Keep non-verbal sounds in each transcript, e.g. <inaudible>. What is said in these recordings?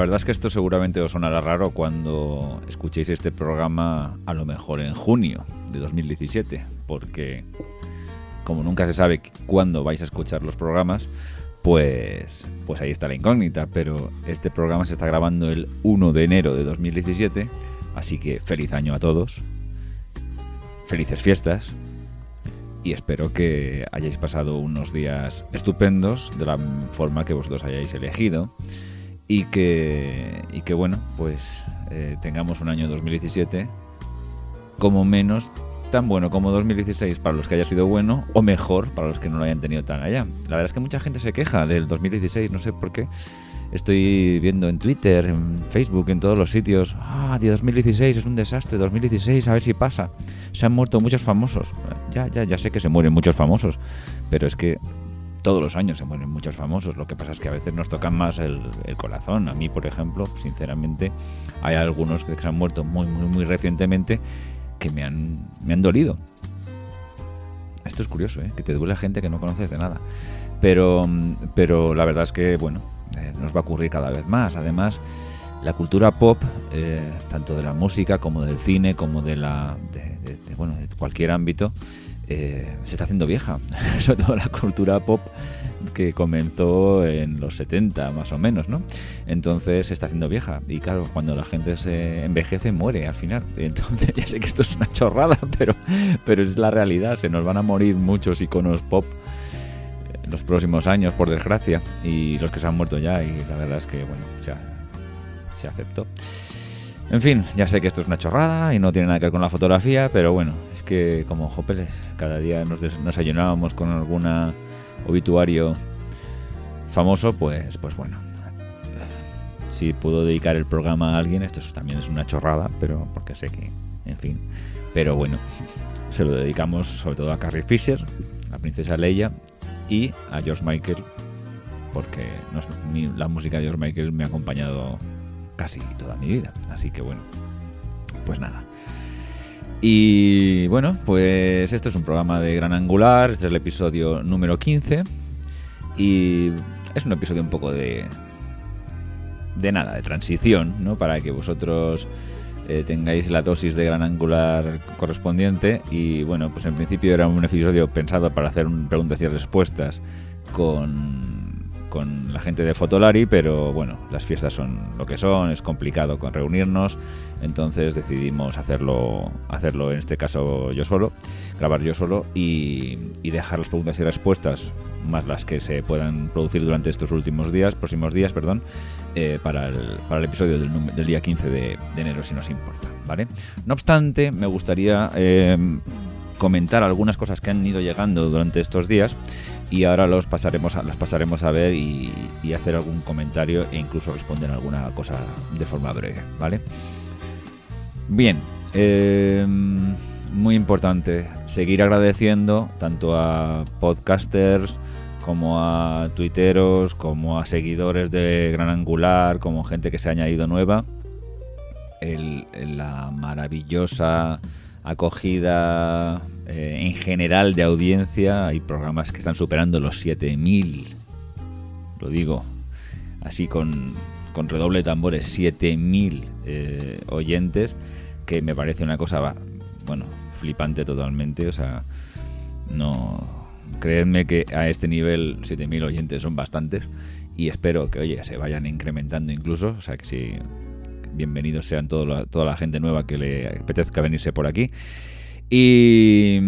La verdad es que esto seguramente os sonará raro cuando escuchéis este programa a lo mejor en junio de 2017, porque como nunca se sabe cuándo vais a escuchar los programas, pues, pues ahí está la incógnita. Pero este programa se está grabando el 1 de enero de 2017, así que feliz año a todos, felices fiestas y espero que hayáis pasado unos días estupendos de la forma que vosotros hayáis elegido y que, y que bueno, pues eh, tengamos un año 2017 como menos tan bueno como 2016 para los que haya sido bueno o mejor para los que no lo hayan tenido tan allá. La verdad es que mucha gente se queja del 2016, no sé por qué. Estoy viendo en Twitter, en Facebook, en todos los sitios. Ah, 2016 es un desastre, 2016 a ver si pasa. Se han muerto muchos famosos. Ya, ya, ya sé que se mueren muchos famosos, pero es que todos los años se mueren muchos famosos. Lo que pasa es que a veces nos tocan más el, el corazón. A mí, por ejemplo, sinceramente, hay algunos que se han muerto muy, muy, muy recientemente que me han, me han dolido. Esto es curioso, ¿eh? que te duele gente que no conoces de nada. Pero, pero la verdad es que, bueno, eh, nos va a ocurrir cada vez más. Además, la cultura pop, eh, tanto de la música como del cine, como de la de, bueno, de cualquier ámbito, eh, se está haciendo vieja. <laughs> Sobre todo la cultura pop que comenzó en los 70 más o menos, ¿no? Entonces se está haciendo vieja y claro, cuando la gente se envejece muere al final. <laughs> Entonces ya sé que esto es una chorrada, <laughs> pero, pero es la realidad, se nos van a morir muchos iconos pop en los próximos años, por desgracia, y los que se han muerto ya y la verdad es que, bueno, ya se aceptó. En fin, ya sé que esto es una chorrada y no tiene nada que ver con la fotografía, pero bueno, es que como Jopeles, cada día nos, nos ayunábamos con alguna obituario famoso, pues, pues bueno. Si puedo dedicar el programa a alguien, esto también es una chorrada, pero porque sé que, en fin. Pero bueno, se lo dedicamos sobre todo a Carrie Fisher, la princesa Leia, y a George Michael, porque la música de George Michael me ha acompañado casi toda mi vida. Así que bueno, pues nada. Y bueno, pues esto es un programa de Gran Angular, este es el episodio número 15 y es un episodio un poco de de nada, de transición, ¿no? Para que vosotros eh, tengáis la dosis de Gran Angular correspondiente y bueno, pues en principio era un episodio pensado para hacer preguntas y respuestas con con la gente de Fotolari, pero bueno, las fiestas son lo que son, es complicado con reunirnos, entonces decidimos hacerlo, hacerlo en este caso yo solo, grabar yo solo y, dejar las preguntas y respuestas, más las que se puedan producir durante estos últimos días, próximos días, perdón, eh, para, el, para, el, episodio del, día 15 de, enero, si nos importa, ¿vale? No obstante, me gustaría eh, comentar algunas cosas que han ido llegando durante estos días y ahora los pasaremos a, las pasaremos a ver y, hacer algún comentario e incluso responder alguna cosa de forma breve, ¿vale? Bien, em, muy importante seguir agradeciendo tanto a podcasters como a tuiteros, como a seguidores de Gran Angular, como gente que se ha añadido nueva, la maravillosa acogida eh, en general de audiencia. Hay programas que están superando los 7000. Lo digo así con, con redoble de tambores, 7000 eh, oyentes, que me parece una cosa, bueno, flipante totalmente. O sea, no. Creedme que a este nivel 7000 oyentes son bastantes y espero que, oye, se vayan incrementando incluso. O sea, que si bienvenidos sean toda la gente nueva que le apetezca venirse por aquí. Y,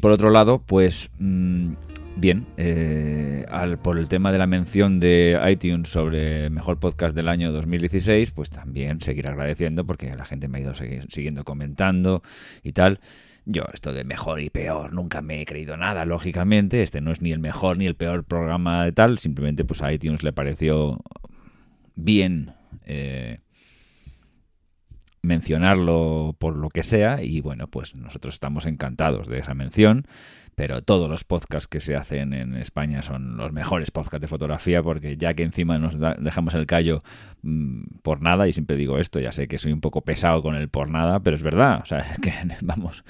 por otro lado, pues mm, bien, eh, al, por el tema de la mención de iTunes sobre mejor podcast del año 2016, pues también seguir agradeciendo porque la gente me ha ido siguiendo comentando y tal. Yo esto de mejor y peor nunca me he creído nada, lógicamente. Este no es ni el mejor ni el peor programa de tal. Simplemente pues a iTunes le pareció bien eh, mencionarlo por lo que sea y bueno, pues nosotros estamos encantados de esa mención, pero todos los podcasts que se hacen en España son los mejores podcasts de fotografía porque ya que encima nos dejamos el callo mm, por nada y siempre digo esto, ya sé que soy un poco pesado con el por nada, pero es verdad, o sea, <laughs> es que vamos,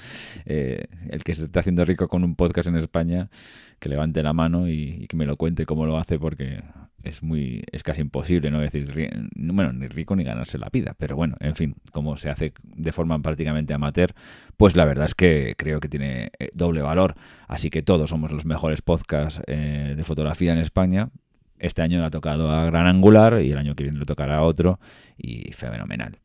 eh, el que se está haciendo rico con un podcast en España, que levante la mano y, y que me lo cuente cómo lo hace porque es muy es casi imposible no decir bueno ni rico ni ganarse la vida pero bueno en fin como se hace de forma prácticamente amateur pues la verdad es que creo que tiene eh, doble valor. Así que todos somos los mejores podcasts eh, de fotografía en España. Este año ha tocado a Gran Angular y el año que viene le tocará otro y fenomenal.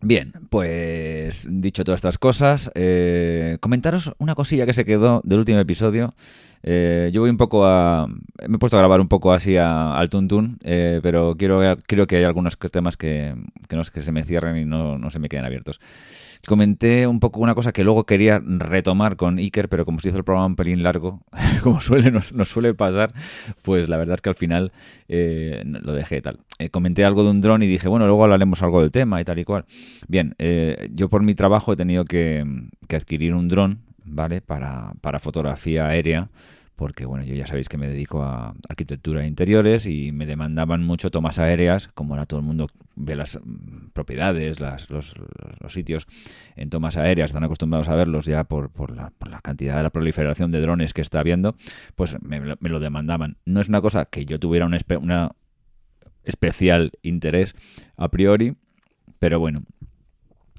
Bien, pues dicho todas estas cosas, eh, comentaros una cosilla que se quedó del último episodio. Eh, yo voy un poco a... Me he puesto a grabar un poco así al tuntún, eh, pero quiero, creo que hay algunos temas que, que, no, que se me cierren y no, no se me queden abiertos comenté un poco una cosa que luego quería retomar con Iker, pero como se hizo el programa un pelín largo, <laughs> como suele nos, suele pasar, pues la verdad es que al final eh, lo dejé tal. Eh, comenté algo de un dron y dije, bueno, luego hablaremos algo del tema y tal y cual. Bien, eh, yo por mi trabajo he tenido que, que adquirir un dron, ¿vale? Para, para fotografía aérea porque bueno, yo ya sabéis que me dedico a arquitectura de interiores y me demandaban mucho tomas aéreas, como ahora todo el mundo ve las mm, propiedades, las, los, sitios en tomas aéreas, están acostumbrados a verlos ya por, por, la, cantidad de la proliferación de drones que está habiendo, pues me, lo demandaban. No es una cosa que yo tuviera un una especial interés a priori, pero bueno,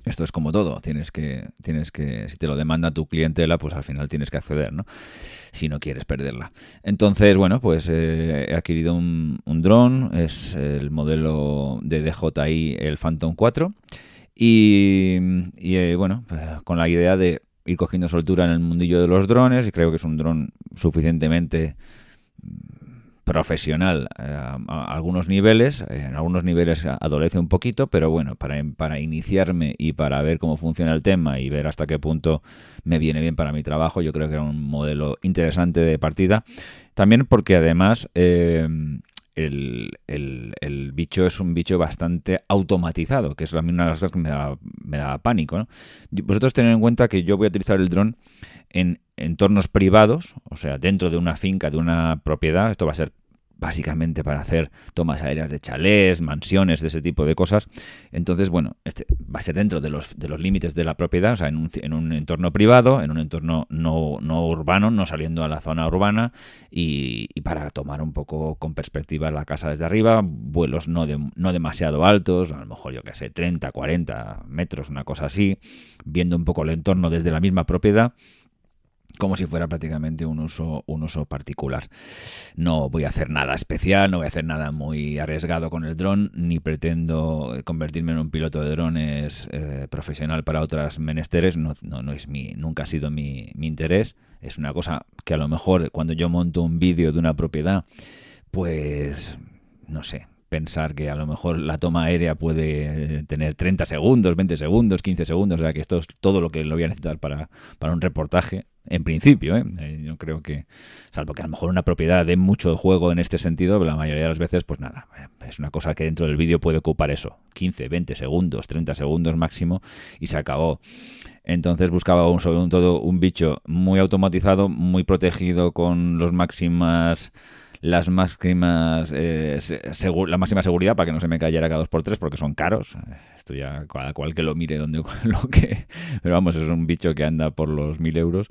esto es como todo, tienes que, tienes que, si te lo demanda tu clientela, pues al final tienes que acceder, ¿no? Si no quieres perderla. Entonces, bueno, pues eh, he adquirido un, un dron, es el modelo de DJI, el Phantom 4, y, eh, bueno, pues, con la idea de ir cogiendo soltura en el mundillo de los drones, y creo que es un dron suficientemente profesional eh, a, algunos niveles, en algunos niveles adolece un poquito, pero bueno, para, para iniciarme y para ver cómo funciona el tema y ver hasta qué punto me viene bien para mi trabajo, yo creo que era un modelo interesante de partida. También porque además eh, el, el, bicho es un bicho bastante automatizado, que es una de las cosas que me da, me da pánico. ¿no? Vosotros tened en cuenta que yo voy a utilizar el dron en entornos privados, o sea, dentro de una finca, de una propiedad. Esto va a ser básicamente para hacer tomas aéreas de chalés, mansiones, de ese tipo de cosas. Entonces, bueno, este va a ser dentro de los, de los límites de la propiedad, o sea, en un, en un entorno privado, en un entorno no, no, urbano, no saliendo a la zona urbana, y, para tomar un poco con perspectiva la casa desde arriba, vuelos no, no demasiado altos, a lo mejor yo que sé, 30, 40 metros, una cosa así, viendo un poco el entorno desde la misma propiedad como si fuera prácticamente un uso, un uso particular. No voy a hacer nada especial, no voy a hacer nada muy arriesgado con el dron, ni pretendo convertirme en un piloto de drones eh, profesional para otras menesteres, no, no, es mi, nunca ha sido mi, mi interés. Es una cosa que a lo mejor cuando yo monto un vídeo de una propiedad, pues no sé, pensar que a lo mejor la toma aérea puede tener 30 segundos, 20 segundos, 15 segundos, o sea que esto es todo lo que lo voy a necesitar para, para un reportaje, en principio, ¿eh? ¿eh? yo creo que, salvo que a lo mejor una propiedad dé mucho juego en este sentido, la mayoría de las veces, pues nada, es una cosa que dentro del vídeo puede ocupar eso, 15, 20 segundos, 30 segundos máximo, y se acabó. Entonces buscaba un, sobre todo un bicho muy automatizado, muy protegido con los máximas las máximas eh, la máxima seguridad para que no se me cayera cada 2x3 porque son caros. Esto ya cada cual que lo mire donde <laughs> lo que. Pero vamos, es un bicho que anda por los 1000 euros.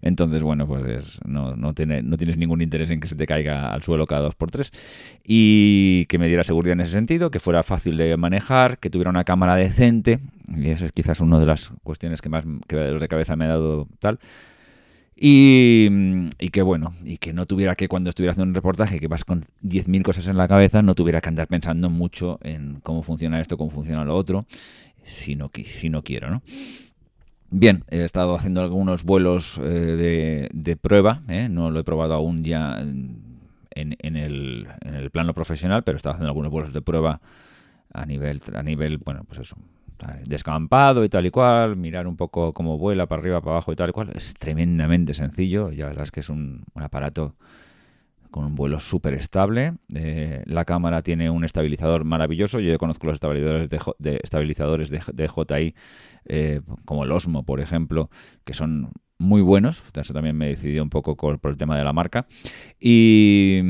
Entonces, bueno, pues no, no, tiene, no tienes ningún interés en que se te caiga al suelo cada 2x3. Y que me diera seguridad en ese sentido, que fuera fácil de manejar, que tuviera una cámara decente. Y eso es quizás una de las cuestiones que más que de cabeza me ha dado tal y, que bueno, y que no tuviera que cuando estuviera haciendo un reportaje que vas con 10.000 cosas en la cabeza, no tuviera que andar pensando mucho en cómo funciona esto, cómo funciona lo otro, si no, si no quiero, ¿no? Bien, he estado haciendo algunos vuelos eh, de, de, prueba, ¿eh? no lo he probado aún ya en, en, el, en el plano profesional, pero he estado haciendo algunos vuelos de prueba a nivel, a nivel, bueno, pues eso, descampado y tal y cual, mirar un poco cómo vuela para arriba, para abajo y tal y cual. Es tremendamente sencillo, ya verás que es un, aparato con un vuelo súper estable. Eh, la cámara tiene un estabilizador maravilloso. Yo conozco los estabilizadores de, estabilizadores de, JI, eh, como el Osmo, por ejemplo, que son muy buenos. Eso también me decidí un poco por el tema de la marca. Y,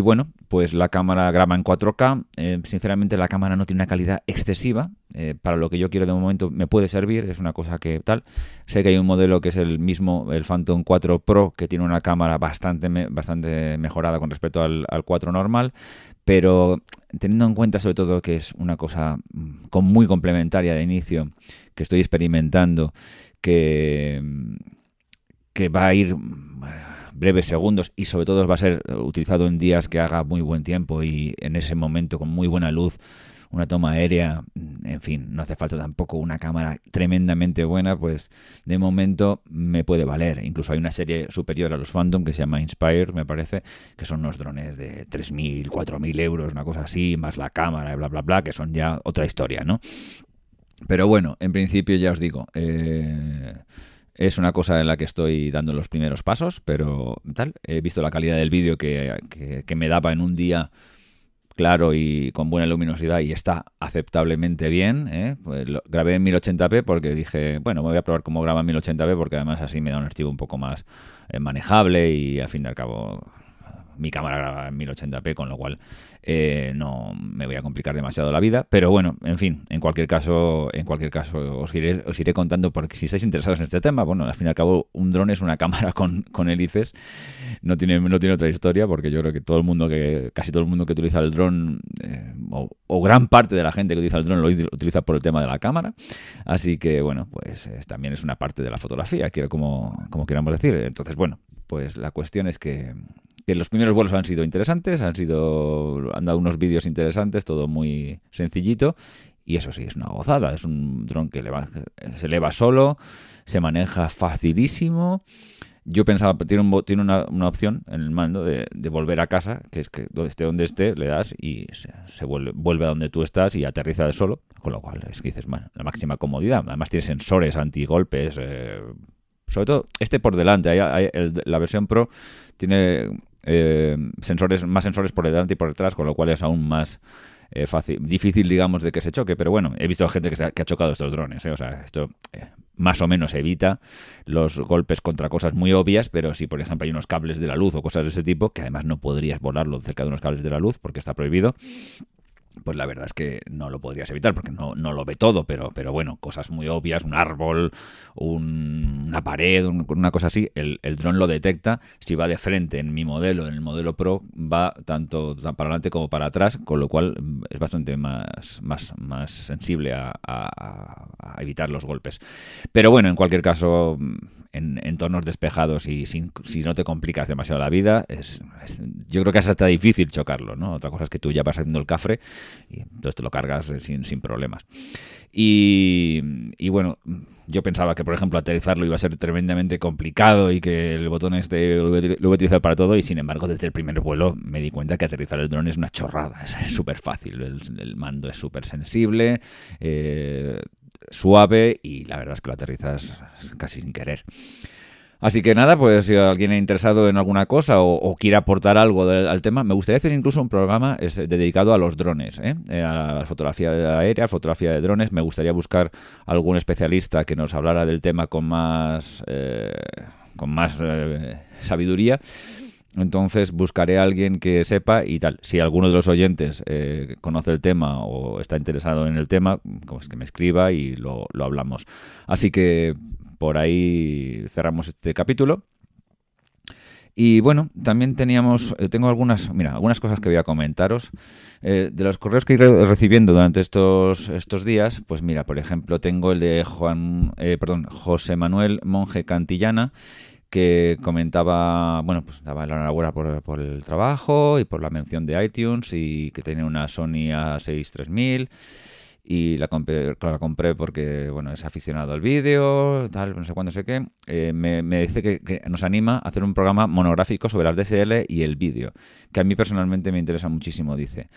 bueno, pues la cámara graba en 4K. Eh, sinceramente, la cámara no tiene una calidad excesiva. eh, para lo que yo quiero de momento me puede servir, es una cosa que tal. Sé que hay un modelo que es el mismo, el Phantom 4 Pro, que tiene una cámara bastante, bastante mejorada con respecto al, al 4 normal, pero teniendo en cuenta sobre todo que es una cosa mm, con muy complementaria de inicio, que estoy experimentando, que, que va a ir breves segundos y sobre todo va a ser utilizado en días que haga muy buen tiempo y en ese momento con muy buena luz, una toma aérea, en fin, no hace falta tampoco una cámara tremendamente buena, pues de momento me puede valer. Incluso hay una serie superior a los Phantom que se llama Inspire, me parece, que son unos drones de 3.000, 4.000 euros, una cosa así, más la cámara, bla, bla, bla, que son ya otra historia, ¿no? Pero bueno, en principio ya os digo, eh, es una cosa en la que estoy dando los primeros pasos, pero tal, he visto la calidad del vídeo que, me daba en un día claro y con buena luminosidad y está aceptablemente bien. ¿eh? Pues lo, grabé en 1080p porque dije, bueno, voy a probar cómo graba en 1080p porque además así me da un archivo un poco más eh, manejable y al fin y al cabo mi cámara graba en 1080p, con lo cual eh, no me voy a complicar demasiado la vida. Pero bueno, en fin, en cualquier caso, en cualquier caso os iré, os iré contando porque si estáis interesados en este tema, bueno, al fin y al cabo, un dron es una <laughs> cámara con, con hélices, no tiene, no tiene otra historia, porque yo creo que todo el mundo que, casi todo el mundo que utiliza el dron, eh, o, gran parte de la gente que utiliza el dron lo utiliza por el tema de la cámara. Así que bueno, pues también es una parte de la fotografía, quiero como, como queramos decir. Entonces, bueno, pues la cuestión es que los primeros vuelos han sido interesantes, han sido han dado unos vídeos interesantes, todo muy sencillito y eso sí es una gozada, es un dron que se eleva solo, se maneja facilísimo. Yo pensaba, tiene, un, tiene una, opción en el mando de, volver a casa, que es que donde esté donde esté, le das y se, vuelve, vuelve, a donde tú estás y aterriza de solo, con lo cual es que dices, la máxima comodidad. Además tiene sensores antigolpes, eh, sobre todo este por delante, la versión Pro tiene eh, sensores, más sensores por delante y por detrás, con lo cual es aún más eh, fácil, difícil, digamos, de que se choque. Pero bueno, he visto gente que, ha chocado estos drones, ¿eh? o sea, esto más o menos evita los golpes contra cosas muy obvias, pero si por ejemplo hay unos cables de la luz o cosas de ese tipo, que además no podrías volarlo cerca de unos cables de la luz porque está prohibido, pues la verdad es que no lo podrías evitar porque no, no lo ve todo, pero, pero bueno, cosas muy obvias, un árbol, una pared, una cosa así, el, el dron lo detecta. Si va de frente en mi modelo, en el modelo Pro, va tanto para adelante como para atrás, con lo cual es bastante más, más, más sensible a, evitar los golpes. Pero bueno, en cualquier caso, en entornos despejados y sin, si no te complicas demasiado la vida, es, yo creo que es hasta difícil chocarlo, ¿no? Otra cosa es que tú ya vas haciendo el cafre y entonces te lo cargas eh, sin, sin problemas. Y, y, bueno, yo pensaba que, por ejemplo, aterrizarlo iba a ser tremendamente complicado y que el botón este lo iba a utilizar para todo y sin embargo desde el primer vuelo me di cuenta que aterrizar el dron es una chorrada, <laughs> es súper fácil, el, mando es súper sensible, eh, suave y la verdad es que lo aterrizas casi sin querer. Así que nada, pues si alguien es interesado en alguna cosa o, quiere aportar algo al tema, me gustaría hacer incluso un programa dedicado a los drones, ¿eh? Eh, a la fotografía aérea, fotografía de drones. Me gustaría buscar algún especialista que nos hablara del tema con más, eh, con más sabiduría. Entonces buscaré a alguien que sepa y tal. Si alguno de los oyentes conoce el tema o está interesado en el tema, pues que me escriba y lo, lo hablamos. Así que por ahí cerramos este capítulo. Y bueno, también teníamos, eh, tengo algunas, mira, algunas cosas que voy a comentaros. Eh, de los correos que he recibiendo durante estos, estos días, pues mira, por ejemplo, tengo el de Juan, eh, perdón, José Manuel Monje Cantillana, que comentaba, bueno, pues daba la enhorabuena por, por el trabajo y por la mención de iTunes y que tiene una Sony A6 3000 y la compré, porque bueno es aficionado al vídeo, tal, no sé cuándo sé qué. Eh, me, dice que, nos anima a hacer un programa monográfico sobre las DSL y el vídeo, que a mí personalmente me interesa muchísimo, dice.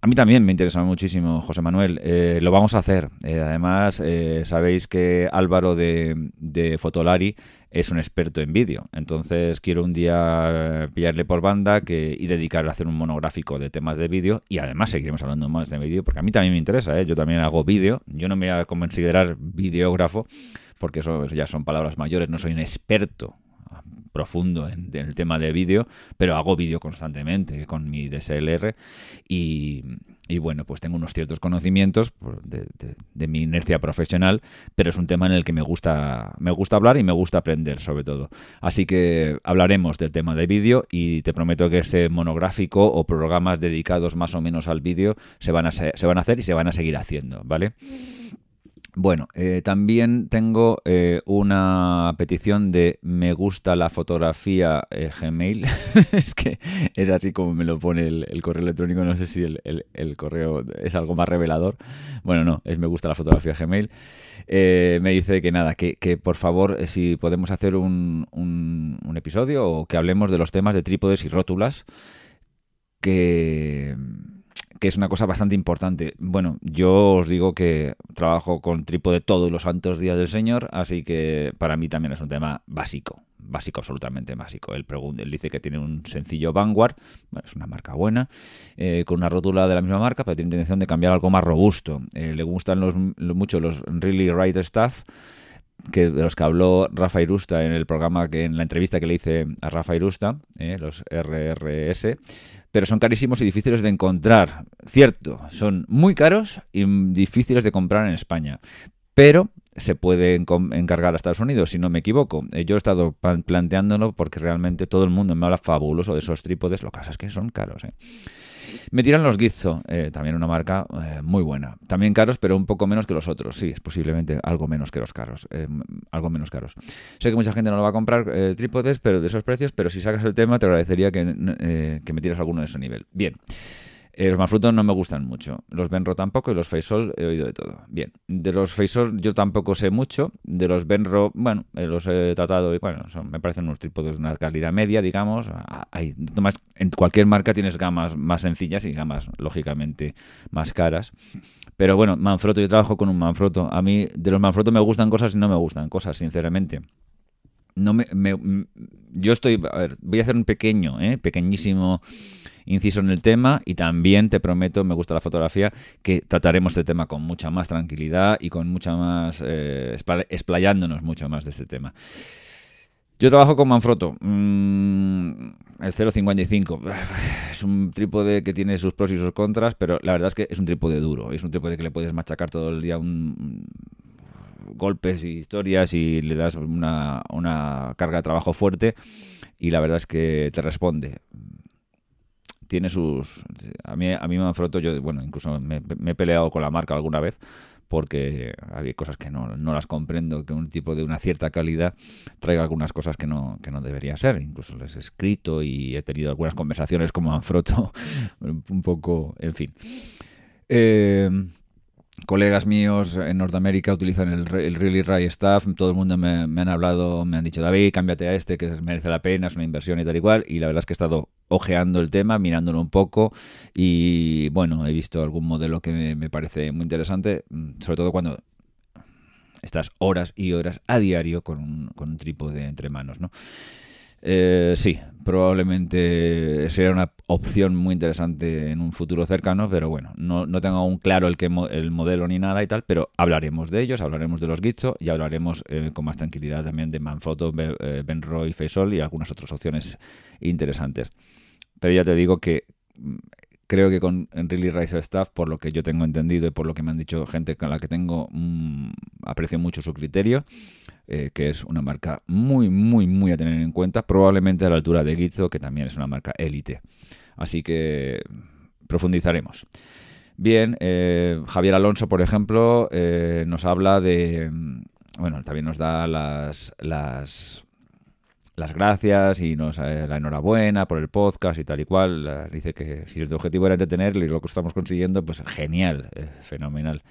A mí también me interesa muchísimo, José Manuel. Eh, lo vamos a hacer. Eh, además, sabéis que Álvaro de, de Fotolari es un experto en vídeo. Entonces quiero un día pillarle por banda que, y dedicarle a hacer un monográfico de temas de vídeo y además seguiremos hablando más de vídeo porque a mí también me interesa, ¿eh? yo también hago vídeo, yo no me voy a considerar videógrafo porque eso ya son palabras mayores, no soy un experto profundo en, el tema de vídeo, pero hago vídeo constantemente con mi DSLR y, y bueno, pues tengo unos ciertos conocimientos de, mi inercia profesional, pero es un tema en el que me gusta, me gusta hablar y me gusta aprender sobre todo. Así que hablaremos del tema de vídeo y te prometo que ese monográfico o programas dedicados más o menos al vídeo se van a, se van a hacer y se van a seguir haciendo, ¿vale? Bueno, eh, también tengo eh, una petición de me gusta la fotografía eh, Gmail. <laughs> es que es así como me lo pone el, correo electrónico. No sé si el, correo es algo más revelador. Bueno, no, es me gusta la fotografía Gmail. me dice que nada, que, por favor, si podemos hacer un, un episodio o que hablemos de los temas de trípodes y rótulas que que es una cosa bastante importante. Bueno, yo os digo que trabajo con trípode todos los santos días del Señor, así que para mí también es un tema básico, básico, absolutamente básico. Él, él dice que tiene un sencillo Vanguard, es una marca buena, eh, con una rótula de la misma marca, pero tiene intención de cambiar algo más robusto. Eh, le gustan los, mucho los Really Right Stuff que de los que habló Rafa Irusta en el programa, que en la entrevista que le hice a Rafa Irusta, eh, los RRS, pero son carísimos y difíciles de encontrar. Cierto, son muy caros y difíciles de comprar en España, pero se pueden encargar a Estados Unidos, si no me equivoco. Eh, yo he estado planteándolo porque realmente todo el mundo me habla fabuloso de esos trípodes, lo que pasa es que son caros. ¿eh? Me tiran los Gizzo, eh, también una marca eh, muy buena. También caros, pero un poco menos que los otros. Sí, es posiblemente algo menos que los caros. Eh, algo menos caros. Sé que mucha gente no lo va a comprar trípodes, pero de esos precios, pero si sacas el tema te agradecería que, que me tiras alguno de ese nivel. Bien. Eh, los Manfrotto no me gustan mucho. Los Benro tampoco y los Faisal he oído de todo. Bien. De los Faisal yo tampoco sé mucho. De los Benro, bueno, eh, los he tratado y bueno, me parecen unos trípodes de una calidad media, digamos. Ah, hay, en cualquier marca tienes gamas más sencillas y gamas, lógicamente, más caras. Pero bueno, Manfrotto, yo trabajo con un Manfrotto. A mí de los Manfrotto me gustan cosas y no me gustan cosas, sinceramente. No me, yo estoy, a ver, voy a hacer un pequeño, ¿eh? pequeñísimo inciso en el tema y también te prometo, me gusta la fotografía, que trataremos este tema con mucha más tranquilidad y con mucha más, eh, explayándonos mucho más de este tema. Yo trabajo con Manfrotto, mm, el 0.55. <sighs> Es un trípode que tiene sus pros y sus contras, pero la verdad es que es un trípode duro. Es un trípode que le puedes machacar todo el día un, golpes y historias y le das una, una carga de trabajo fuerte y la verdad es que te responde tiene sus... A mí, a mí Manfrotto, yo, bueno, incluso me, he peleado con la marca alguna vez porque hay cosas que no, no, las comprendo, que un tipo de una cierta calidad traiga algunas cosas que no, que no debería ser. Incluso les he escrito y he tenido algunas conversaciones con Manfrotto, <laughs> un poco, en fin. Eh, colegas míos en Norteamérica utilizan el, Really Right Stuff, todo el mundo me, han hablado, me han dicho, David, cámbiate a este, que merece la pena, es una inversión y tal y cual, y la verdad es que he estado ojeando el tema, mirándolo un poco, y bueno, he visto algún modelo que me, parece muy interesante, mm, sobre todo cuando estás horas y horas a diario con un, con un trípode entre manos, ¿no? Eh, sí, probablemente sería una opción muy interesante en un futuro cercano, pero bueno, no, tengo aún claro el, que, el modelo ni nada y tal, pero hablaremos de ellos, hablaremos de los Gizzo y hablaremos eh, con más tranquilidad también de Manfrotto, eh, Benroy, Faisal y algunas otras opciones interesantes. Pero ya te digo que mm, creo que con Really Rise Staff, por lo que yo tengo entendido y por lo que me han dicho gente con la que tengo, mm, aprecio mucho su criterio, eh, que es una marca muy, muy, muy a tener en cuenta, probablemente a la altura de Gizzo, que también es una marca élite. Así que profundizaremos. Bien, eh, Javier Alonso, por ejemplo, eh, nos habla de, bueno, también nos da las, las gracias y nos eh, la enhorabuena por el podcast y tal y cual. dice que si tu objetivo era entretenerle y lo que estamos consiguiendo, pues genial, fenomenal.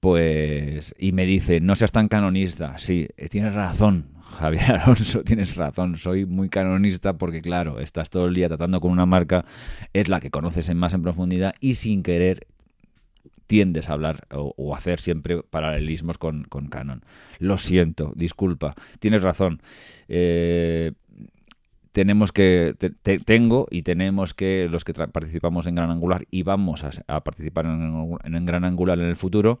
Pues, y me dice, no seas tan canonista. Sí, eh, tienes razón, <laughs> Javier Alonso, <laughs> tienes razón. Soy muy canonista porque, claro, estás todo el día tratando con una marca, es la que conoces en más en profundidad y sin querer tiendes a hablar o, hacer siempre paralelismos con, Canon. Lo siento, disculpa, tienes razón. Eh, tenemos que, tengo y tenemos que, los que participamos en Gran Angular y vamos a, participar en, Gran Angular en el futuro,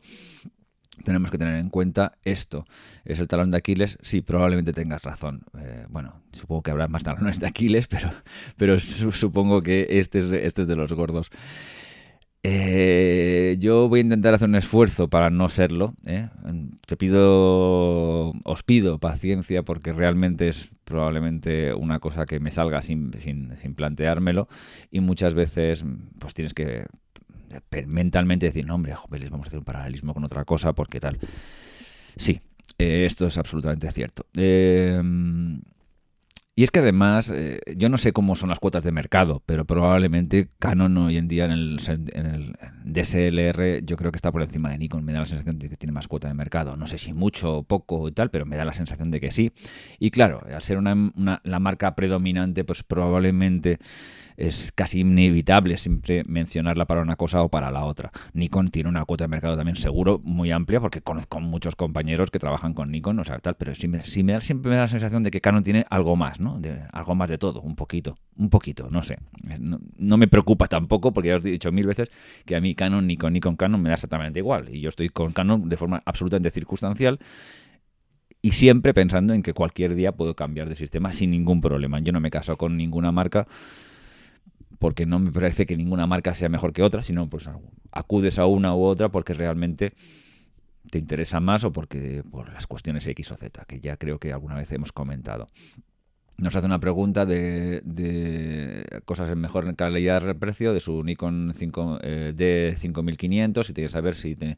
tenemos que tener en cuenta esto. ¿Es el talón de Aquiles? Sí, probablemente tengas razón. Eh, bueno, supongo que habrá más talones de Aquiles, <laughs> pero, pero supongo que este es, este es de los gordos. Eh, yo voy a intentar hacer un esfuerzo para no serlo. ¿eh? Te pido, os pido paciencia porque realmente es probablemente una cosa que me salga sin, sin, sin planteármelo y muchas veces pues tienes que mentalmente decir, no hombre, joder, vamos a hacer un paralelismo con otra cosa porque tal. Sí, eh, esto es absolutamente cierto. Eh, y es que además, eh, yo no sé cómo son las cuotas de mercado, pero probablemente Canon hoy en día en el, DSLR yo creo que está por encima de Nikon. Me da la sensación de que tiene más cuota de mercado. No sé si mucho o poco y tal, pero me da la sensación de que sí. Y claro, al ser una, la marca predominante, pues probablemente es casi inevitable siempre mencionarla para una cosa o para la otra. Nikon tiene una cuota de mercado también seguro muy amplia porque conozco muchos compañeros que trabajan con Nikon, o sea, tal, pero siempre me da la sensación de que Canon tiene algo más, ¿no? Algo más de todo, un poquito, un poquito, no sé. No, me preocupa tampoco porque ya os he dicho mil veces que a mí Canon, Nikon, Nikon, Canon me da exactamente igual y yo estoy con Canon de forma absolutamente circunstancial y siempre pensando en que cualquier día puedo cambiar de sistema sin ningún problema. Yo no me caso con ninguna marca porque no me parece que ninguna marca sea mejor que otra, sino pues acudes a una u otra porque realmente te interesa más o porque por las cuestiones X o Z, que ya creo que alguna vez hemos comentado. Nos hace una pregunta de, cosas en mejor calidad de precio de su Nikon 5, eh, D5500 y quiere saber si, te,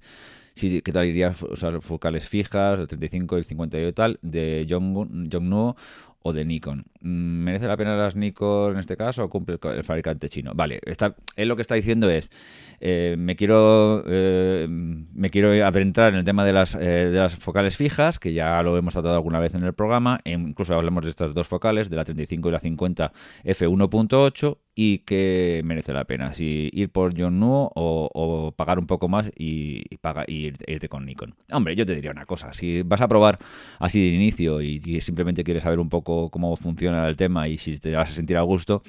si qué tal iría usar focales fijas, el 35 y el 58 y tal, de Yongnuo o de Nikon. Mm, ¿Merece la pena las Nikon en este caso o cumple el fabricante chino? Vale, está, él lo que está diciendo es, eh, me quiero eh, me quiero adentrar en el tema de las, eh, de las focales fijas, que ya lo hemos tratado alguna vez en el programa, incluso hablamos de estas dos focales, de la 35 y la 50 f1.8, y que merece la pena, si ir por John Nuo o, pagar un poco más y, irte con Nikon. Hombre, yo te diría una cosa, si vas a probar así de inicio y, simplemente quieres saber un poco cómo funciona el tema y si te vas a sentir a gusto,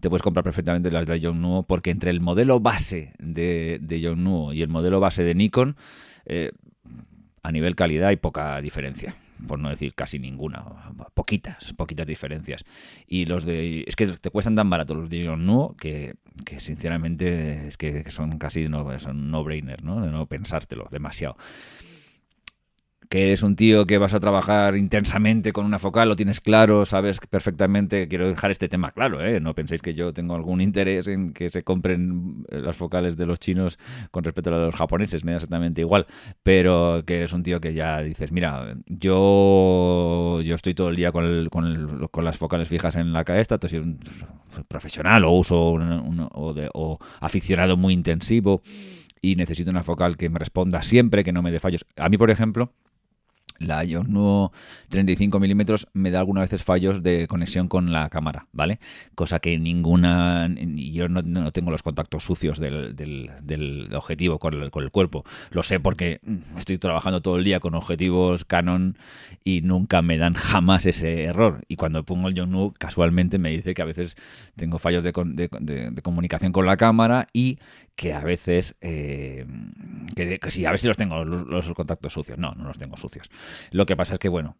te puedes comprar perfectamente las de John Nuo porque entre el modelo base de, de John Nuo y el modelo base de Nikon, eh, a nivel calidad hay poca diferencia por no decir casi ninguna, poquitas, poquitas diferencias. Y los de, es que te cuestan tan barato los de no que, que sinceramente es que son casi no, son no-brainer, ¿no? De no pensártelo demasiado que eres un tío que vas a trabajar intensamente con una focal, lo tienes claro, sabes perfectamente, quiero dejar este tema claro, ¿eh? no penséis que yo tengo algún interés en que se compren las focales de los chinos con respecto a los japoneses, me da exactamente igual, pero que eres un tío que ya dices, mira, yo, yo estoy todo el día con, con, las focales fijas en la cabeza, soy un profesional o uso o, o aficionado muy intensivo y necesito una focal que me responda siempre, que no me dé fallos. A mí, por ejemplo, la Ion 35 milímetros me da algunas veces fallos de conexión con la cámara, ¿vale? Cosa que ninguna, yo no, tengo los contactos sucios del, del, objetivo con el, con el, cuerpo. Lo sé porque estoy trabajando todo el día con objetivos Canon y nunca me dan jamás ese error. Y cuando pongo el Yongnuo, casualmente me dice que a veces tengo fallos de, de comunicación con la cámara y que a veces, eh, que, sí, a veces los tengo los, contactos sucios. No, no los tengo sucios. Lo que pasa es que, bueno,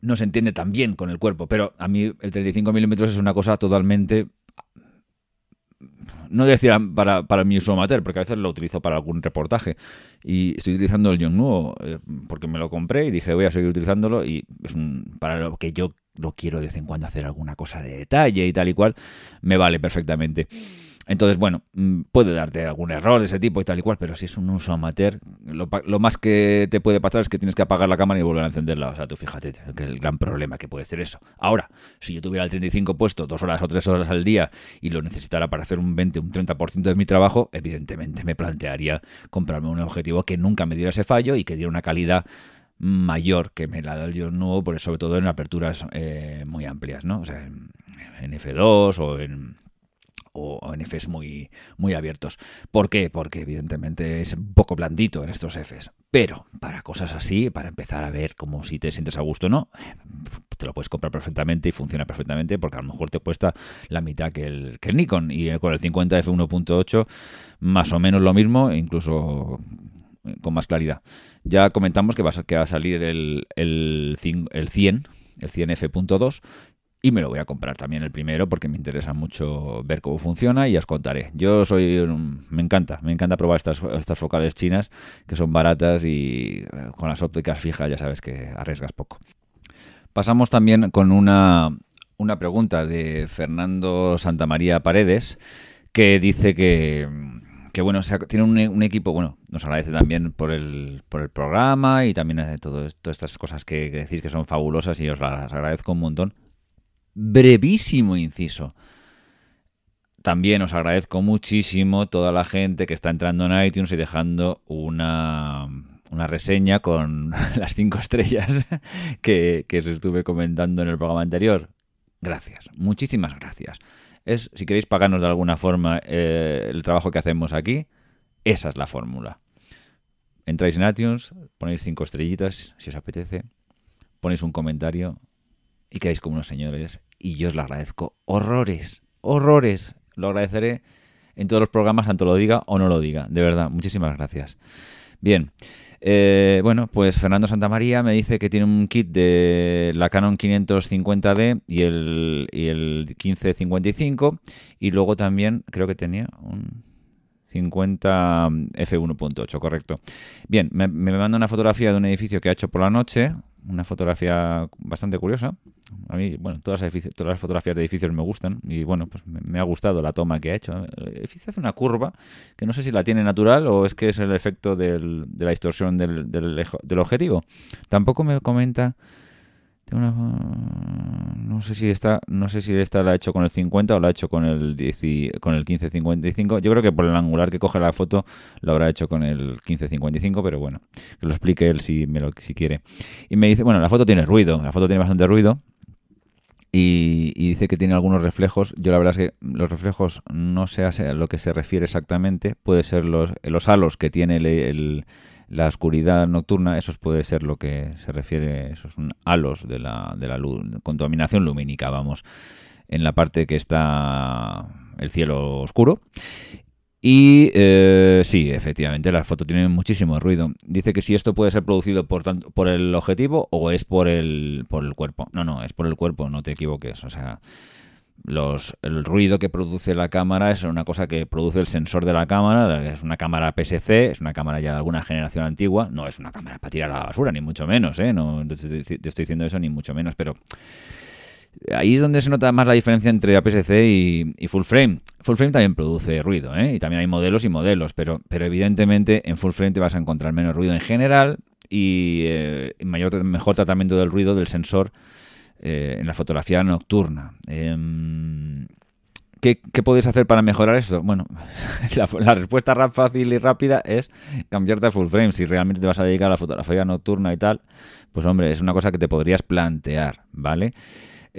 no se entiende tan bien con el cuerpo, pero a mí el 35 milímetros es una cosa totalmente... No decía para, para mi uso amateur, porque a veces lo utilizo para algún reportaje. Y estoy utilizando el Yongnuo eh, porque me lo compré y dije voy a seguir utilizándolo y es para lo que yo lo quiero de vez en cuando hacer alguna cosa de detalle y tal y cual, me vale perfectamente. Entonces, bueno, mm, puede darte algún error de ese tipo y tal y cual, pero si es un uso amateur, lo, más que te puede pasar es que tienes que apagar la cámara y volver a encenderla. O sea, tú fíjate que el gran problema que puede ser eso. Ahora, si yo tuviera el 35 puesto dos horas o tres horas al día y lo necesitara para hacer un 20, un 30% de mi trabajo, evidentemente me plantearía comprarme un objetivo que nunca me diera ese fallo y que diera una calidad mayor que me la da el yo nuevo, sobre todo en aperturas eh, muy amplias, ¿no? O sea, en F2 o en o en Fs muy, muy abiertos. ¿Por qué? Porque evidentemente es un poco blandito en estos Fs. Pero para cosas así, para empezar a ver como si te sientes a gusto o no, te lo puedes comprar perfectamente y funciona perfectamente porque a lo mejor te cuesta la mitad que el, que el Nikon. Y con el 50 f1.8 más o menos lo mismo, incluso con más claridad. Ya comentamos que va a, salir el, el, el 100, el 100 f.2 y me lo voy a comprar también el primero porque me interesa mucho ver cómo funciona y os contaré. Yo soy, me encanta, me encanta probar estas, estas focales chinas que son baratas y eh, con las ópticas fijas ya sabes que arriesgas poco. Pasamos también con una, una pregunta de Fernando Santamaría Paredes que dice que, que bueno, tiene un, equipo, bueno, nos agradece también por el, por el programa y también todo, todas estas cosas que decís que son fabulosas y os las agradezco un montón brevísimo inciso. También os agradezco muchísimo toda la gente que está entrando en iTunes y dejando una, reseña con <laughs> las cinco estrellas que, que os estuve comentando en el programa anterior. Gracias, muchísimas gracias. Es, si queréis pagarnos de alguna forma eh, el trabajo que hacemos aquí, esa es la fórmula. Entráis en iTunes, ponéis cinco estrellitas si os apetece, ponéis un comentario y quedáis como unos señores y yo os lo agradezco. Horrores, horrores. Lo agradeceré en todos los programas, tanto lo diga o no lo diga. De verdad, muchísimas gracias. Bien. Eh, bueno, pues Fernando Santamaría me dice que tiene un kit de la Canon 550D y el, y el 1555 y luego también creo que tenía un 50 F1.8, correcto. Bien, me, me manda una fotografía de un edificio que ha hecho por la noche, una fotografía bastante curiosa. A mí, bueno, todas las, todas las fotografías de edificios me gustan y bueno, pues me, ha gustado la toma que ha hecho. El edificio hace una curva que no sé si la tiene natural o es que es el efecto del, de la distorsión del, del objetivo. Tampoco me comenta no sé si esta, no sé si esta la ha hecho con el 50 o la ha hecho con el con el 1555. Yo creo que por el angular que coge la foto lo habrá hecho con el 1555, pero bueno, que lo explique él si me lo si quiere. Y me dice, bueno, la foto tiene ruido, la foto tiene bastante ruido. Y, dice que tiene algunos reflejos. Yo la verdad es que los reflejos no sé a lo que se refiere exactamente. Puede ser los, los halos que tiene el la oscuridad nocturna, eso puede ser lo que se refiere, esos son halos de la, de la luz, contaminación lumínica, vamos, en la parte que está el cielo oscuro. Y eh, sí, efectivamente, la foto tiene muchísimo ruido. Dice que si esto puede ser producido por, tanto, por el objetivo o es por el, por el cuerpo. No, no, es por el cuerpo, no te equivoques. O sea, los, el ruido que produce la cámara es una cosa que produce el sensor de la cámara, es una cámara PSC, es una cámara ya de alguna generación antigua, no es una cámara para tirar a la basura, ni mucho menos, ¿eh? no te, estoy diciendo eso, ni mucho menos, pero ahí es donde se nota más la diferencia entre APS-C y, full frame. Full frame también produce ruido, ¿eh? y también hay modelos y modelos, pero, pero evidentemente en full frame te vas a encontrar menos ruido en general y eh, mayor, mejor tratamiento del ruido del sensor eh, en la fotografía nocturna. Em, ¿Qué, ¿Qué, podéis hacer para mejorar eso? Bueno, <laughs> la, respuesta fácil y rápida es cambiarte a full frame. Si realmente te vas a dedicar a la fotografía nocturna y tal, pues hombre, es una cosa que te podrías plantear, ¿vale?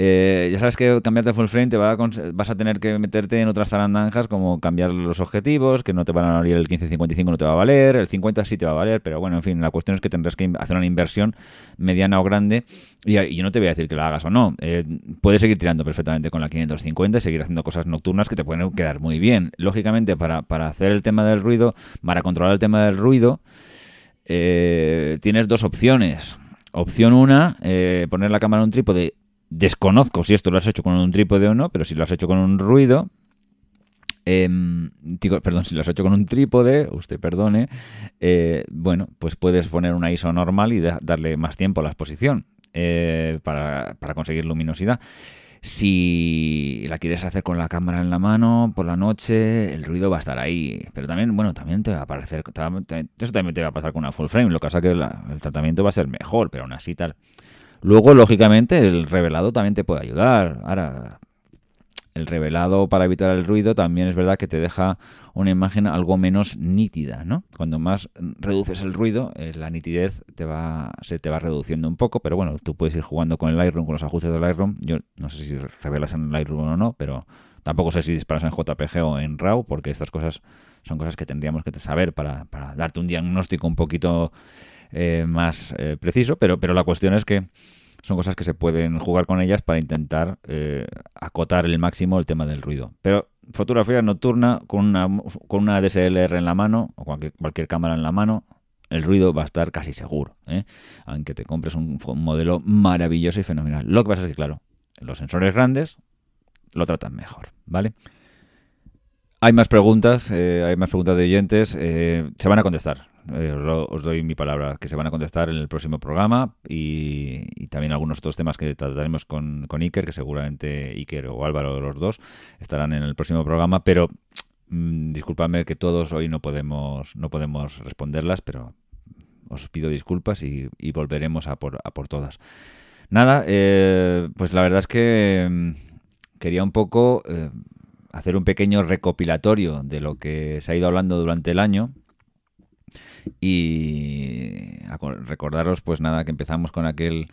Eh, ya sabes que cambiarte full frame te va a vas a tener que meterte en otras zarandanjas como cambiar los objetivos, que no te van a valer el 1555 no te va a valer, el 50 sí te va a valer, pero bueno, en fin, la cuestión es que tendrás que hacer una inversión mediana o grande y, yo no te voy a decir que la hagas o no. Eh, puedes seguir tirando perfectamente con la 550 y seguir haciendo cosas nocturnas que te pueden quedar muy bien. Lógicamente, para, hacer el tema del ruido, para controlar el tema del ruido, eh, tienes dos opciones. Opción una, poner la cámara en un trípode Desconozco si esto lo has hecho con un trípode o no, pero si lo has hecho con un ruido, em, perdón, si lo has hecho con un trípode, usted perdone, eh, bueno, pues puedes poner una ISO normal y darle más tiempo a la exposición eh, para, conseguir luminosidad. Si la quieres hacer con la cámara en la mano por la noche, el ruido va a estar ahí. Pero también, bueno, también te va a aparecer. eso también te va a pasar con una full frame. Lo que pasa es que el tratamiento va a ser mejor, pero aún así tal. Luego, lógicamente, el revelado también te puede ayudar. Ahora, el revelado para evitar el ruido también es verdad que te deja una imagen algo menos nítida, ¿no? Cuando más reduces el ruido, eh, la nitidez te va, se te va reduciendo un poco, pero bueno, tú puedes ir jugando con el Lightroom, con los ajustes del Lightroom. Yo no sé si revelas en Lightroom o no, pero tampoco sé si disparas en JPG o en RAW, porque estas cosas son cosas que tendríamos que saber para, para darte un diagnóstico un poquito eh, más eh, preciso, pero, pero la cuestión es que son cosas que se pueden jugar con ellas para intentar eh, acotar el máximo el tema del ruido. Pero fotografía nocturna con una, con una DSLR en la mano o cualquier, cámara en la mano, el ruido va a estar casi seguro, aunque te compres un, modelo maravilloso y fenomenal. Lo que pasa es que, claro, los sensores grandes lo tratan mejor, ¿vale? Hay más preguntas, eh, hay más preguntas de oyentes. Eh, se van a contestar. Eh, os, doy mi palabra que se van a contestar en el próximo programa y, también algunos otros temas que trataremos con, con, Iker, que seguramente Iker o Álvaro, los dos, estarán en el próximo programa. Pero mmm, disculpadme que todos hoy no podemos, no podemos responderlas, pero os pido disculpas y, volveremos a por, a por todas. Nada, pues la verdad es que mm, quería un poco hacer un pequeño recopilatorio de lo que se ha ido hablando durante el año. Y recordaros pues nada que empezamos con aquel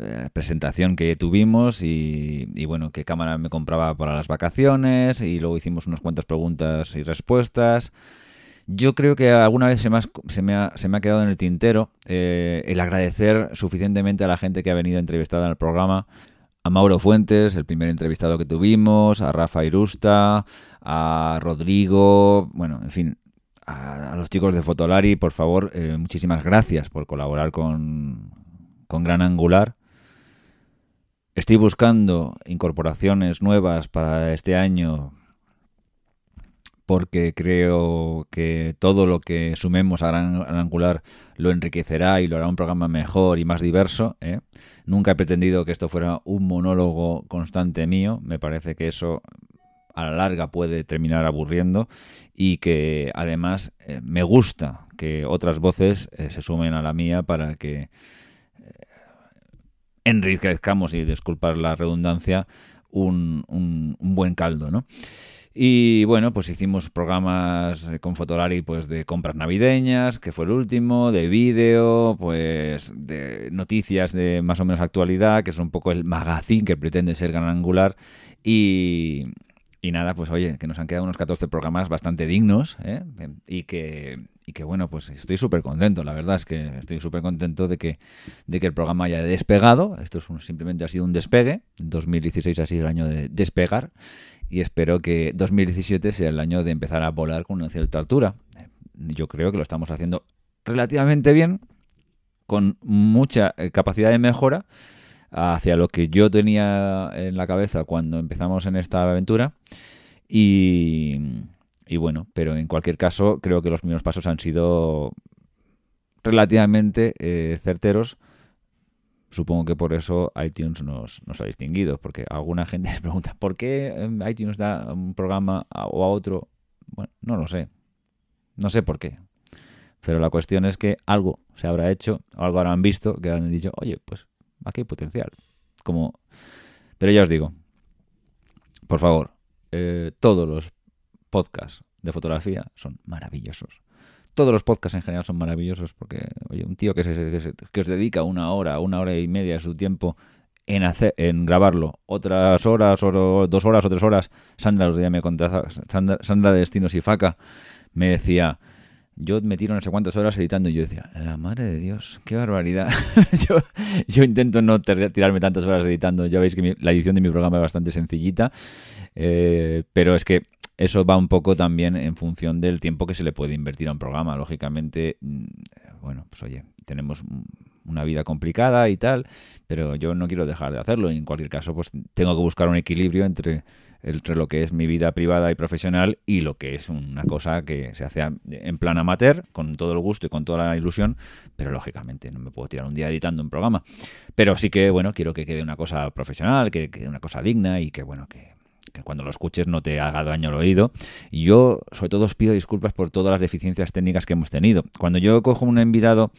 eh, presentación que tuvimos y, bueno qué cámara me compraba para las vacaciones y luego hicimos unas cuantas preguntas y respuestas. Yo creo que alguna vez se me ha, se me ha, se me ha quedado en el tintero eh, el agradecer suficientemente a la gente que ha venido entrevistada en el programa a Mauro Fuentes, el primer entrevistado que tuvimos, a Rafa Irusta, a Rodrigo, bueno, en fin, a, los chicos de Fotolari, por favor, eh, muchísimas gracias por colaborar con, con Gran Angular. Estoy buscando incorporaciones nuevas para este año porque creo que todo lo que sumemos a Gran Angular lo enriquecerá y lo hará un programa mejor y más diverso. ¿eh? Nunca he pretendido que esto fuera un monólogo constante mío, me parece que eso a la larga puede terminar aburriendo y que además eh, me gusta que otras voces eh, se sumen a la mía para que enriquezcamos, y disculpar la redundancia, un, un, un buen caldo, ¿no? Y bueno, pues hicimos programas con Fotolari pues de compras navideñas, que fue el último, de vídeo, pues de noticias de más o menos actualidad, que es un poco el magazine que pretende ser gran angular. Y, y nada, pues oye, que nos han quedado unos 14 programas bastante dignos ¿eh? y que y que bueno, pues estoy súper contento, la verdad es que estoy súper contento de que, de que el programa haya despegado, esto es simplemente ha sido un despegue, 2016 ha sido el año de despegar y espero que 2017 sea el año de empezar a volar con una cierta altura. Yo creo que lo estamos haciendo relativamente bien, con mucha eh, capacidad de mejora hacia lo que yo tenía en la cabeza cuando empezamos en esta aventura. Y, bueno, pero en cualquier caso, creo que los primeros pasos han sido relativamente eh, certeros Supongo que por eso iTunes nos, ha distinguido, porque alguna gente <laughs> se pregunta, ¿por qué em, iTunes da un programa o a otro? Bueno, no lo sé. No sé por qué. Pero la cuestión es que algo se habrá hecho, algo habrán visto, que han dicho, oye, pues aquí hay potencial. Como... Pero ya os digo, por favor, eh, todos los podcasts de fotografía son maravillosos todos los podcasts en general son maravillosos porque, oye, un tío que, se, que, os dedica una hora, una hora y media de su tiempo en hacer, en grabarlo, otras horas, dos horas o tres horas, Sandra los días me contaba, Sandra, de Destinos y Faca me decía, yo me tiro no sé cuántas horas editando y yo decía, la madre de Dios, qué barbaridad. <laughs> yo, yo, intento no tirarme tantas horas editando, ya veis que la edición de mi programa es bastante sencillita, eh, pero es que eso va un poco también en función del tiempo que se le puede invertir a un programa. Lógicamente, mm, bueno, pues oye, tenemos una vida complicada y tal, pero yo no quiero dejar de hacerlo. En cualquier caso, pues tengo que buscar un equilibrio entre, entre lo que es mi vida privada y profesional y lo que es una cosa que se hace en plan amateur, con todo el gusto y con toda la ilusión, pero lógicamente no me puedo tirar un día editando un programa. Pero sí que, bueno, quiero que quede una cosa profesional, que quede una cosa digna y que, bueno, que que cuando lo escuches no te haga daño al oído. Y yo, sobre todo, os pido disculpas por todas las deficiencias técnicas que hemos tenido. Cuando yo cojo un invitado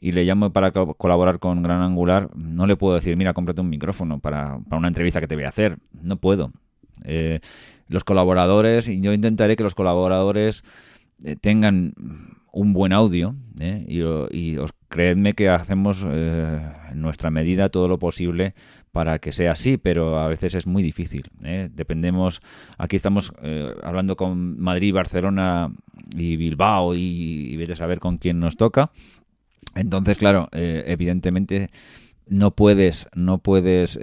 y le llamo para colaborar con Gran Angular, no le puedo decir, mira, cómprate un micrófono para, una entrevista que te voy a hacer. No puedo. Eh, los colaboradores, y yo intentaré que los colaboradores eh, tengan un buen audio ¿eh? y, os creedme que hacemos en nuestra medida todo lo posible para que sea así, pero a veces es muy difícil. ¿eh? Dependemos, aquí estamos eh, hablando con Madrid, Barcelona y Bilbao y, y a saber con quién nos toca. Entonces, claro, eh, evidentemente no puedes, no puedes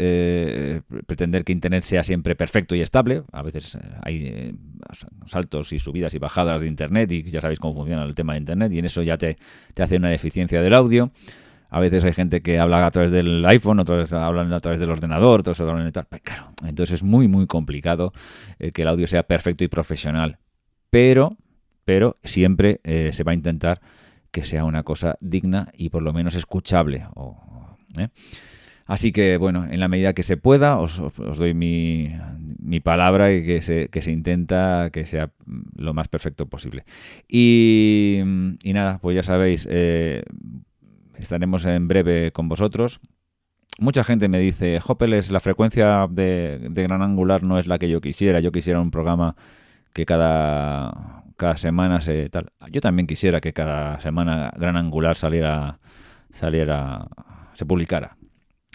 pretender que Internet sea siempre perfecto y estable. A veces hay saltos y subidas y bajadas de Internet y ya sabéis cómo funciona el tema de Internet y en eso ya te, te hace una deficiencia del audio. A veces hay gente que habla a través del iPhone, otros hablan a través del ordenador, otros hablan de tal. Pues claro, entonces es muy, muy complicado eh, que el audio sea perfecto y profesional. Pero, pero siempre eh, se va a intentar que sea una cosa digna y por lo menos escuchable. ¿eh? Así que, bueno, en la medida que se pueda, os, doy mi, palabra y que se, que se, intenta que sea lo más perfecto posible. Y, nada, pues ya sabéis, estaremos en breve con vosotros. Mucha gente me dice, Hopeles, la frecuencia de, gran angular no es la que yo quisiera. Yo quisiera un programa que cada, cada semana se tal. Yo también quisiera que cada semana gran angular saliera, saliera, se publicara.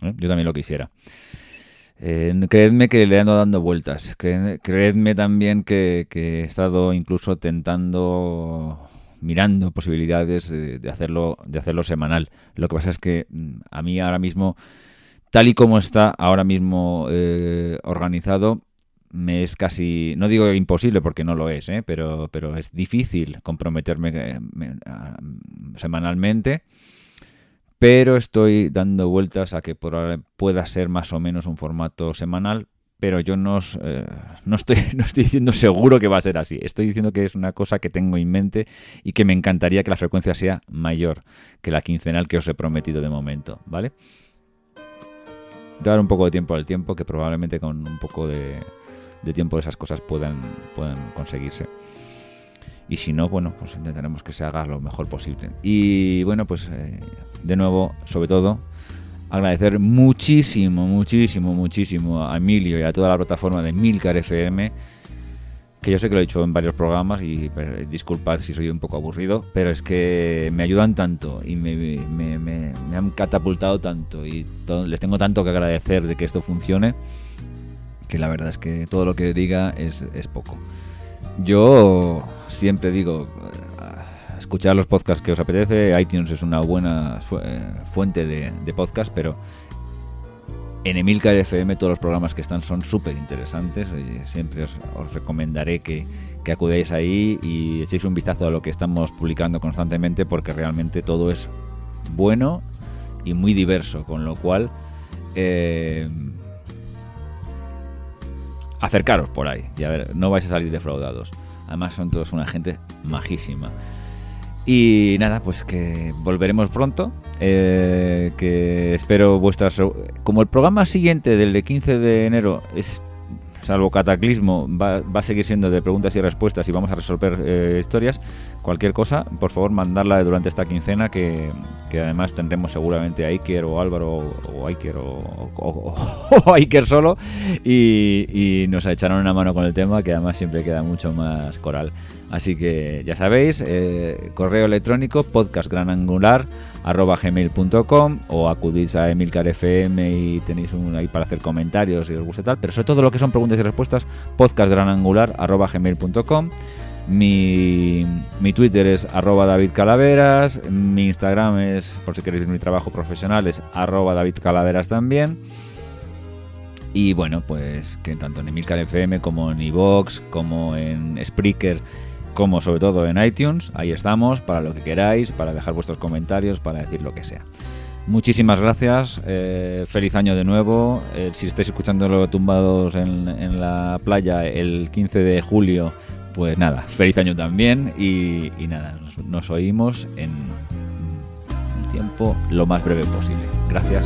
¿eh? Yo también lo quisiera. Creedme que le ando dando vueltas. creedme también que, he estado incluso tentando, mirando posibilidades de, hacerlo, de hacerlo semanal. Lo que pasa es que mm, a mí ahora mismo, tal y como está ahora mismo eh, organizado, me es casi, no digo imposible porque no lo es, pero, pero es difícil comprometerme semanalmente pero estoy dando vueltas a que pueda ser más o menos un formato semanal, pero yo no, eh, no, estoy, <laughs> no estoy diciendo seguro que va a ser así. Estoy diciendo que es una cosa que tengo en mente y que me encantaría que la frecuencia sea mayor que la quincenal que os he prometido de momento, ¿vale? Dar un poco de tiempo al tiempo, que probablemente con un poco de, de tiempo esas cosas puedan, puedan conseguirse y si no, bueno, pues intentaremos que se haga lo mejor posible. Y bueno, pues eh, de nuevo, sobre todo, agradecer muchísimo, muchísimo, muchísimo a Emilio y a toda la plataforma de Milcar FM, que yo sé que lo he dicho en varios programas y disculpad si soy un poco aburrido, pero es que me ayudan tanto y me, han catapultado tanto y les tengo tanto que agradecer de que esto funcione, que la verdad es que todo lo que diga es, poco. Yo siempre digo, escuchar los podcasts que os apetece, iTunes es una buena eh, fuente de, de podcast, pero en Emilcar FM todos los programas que están son súper interesantes y siempre os, recomendaré que, que, acudáis ahí y echéis un vistazo a lo que estamos publicando constantemente porque realmente todo es bueno y muy diverso, con lo cual eh, acercaros por ahí y a ver, no vais a salir defraudados. Además son todos una gente majísima. Y nada, pues que volveremos pronto. Eh, que espero vuestras... Como el programa siguiente del 15 de enero es salvo cataclismo, va, a seguir siendo de preguntas y respuestas y vamos a resolver eh, historias. Cualquier cosa, por favor, mandarla durante esta quincena que, además tendremos seguramente a Iker o Álvaro o, Iker <laughs> o, Iker solo y, nos echarán una mano con el tema que además siempre queda mucho más coral. Así que ya sabéis, eh, correo electrónico podcastgranangular arroba gmail.com o acudís a Emilcar FM y tenéis un ahí para hacer comentarios si os gusta tal, pero sobre todo lo que son preguntas y respuestas, podcastgranangular arroba gmail.com. Mi, mi, Twitter es arroba David Calaveras, mi Instagram es, por si queréis mi trabajo profesional, es arroba David Calaveras también. Y bueno, pues que tanto en Emilcar FM como en iVox, como en Spreaker como sobre todo en iTunes. Ahí estamos para lo que queráis, para dejar vuestros comentarios, para decir lo que sea. Muchísimas gracias, eh, feliz año de nuevo. Eh, si estáis escuchándolo tumbados en, la playa el 15 de julio, pues nada, feliz año también y, nada, nos, oímos en un tiempo lo más breve posible. Gracias.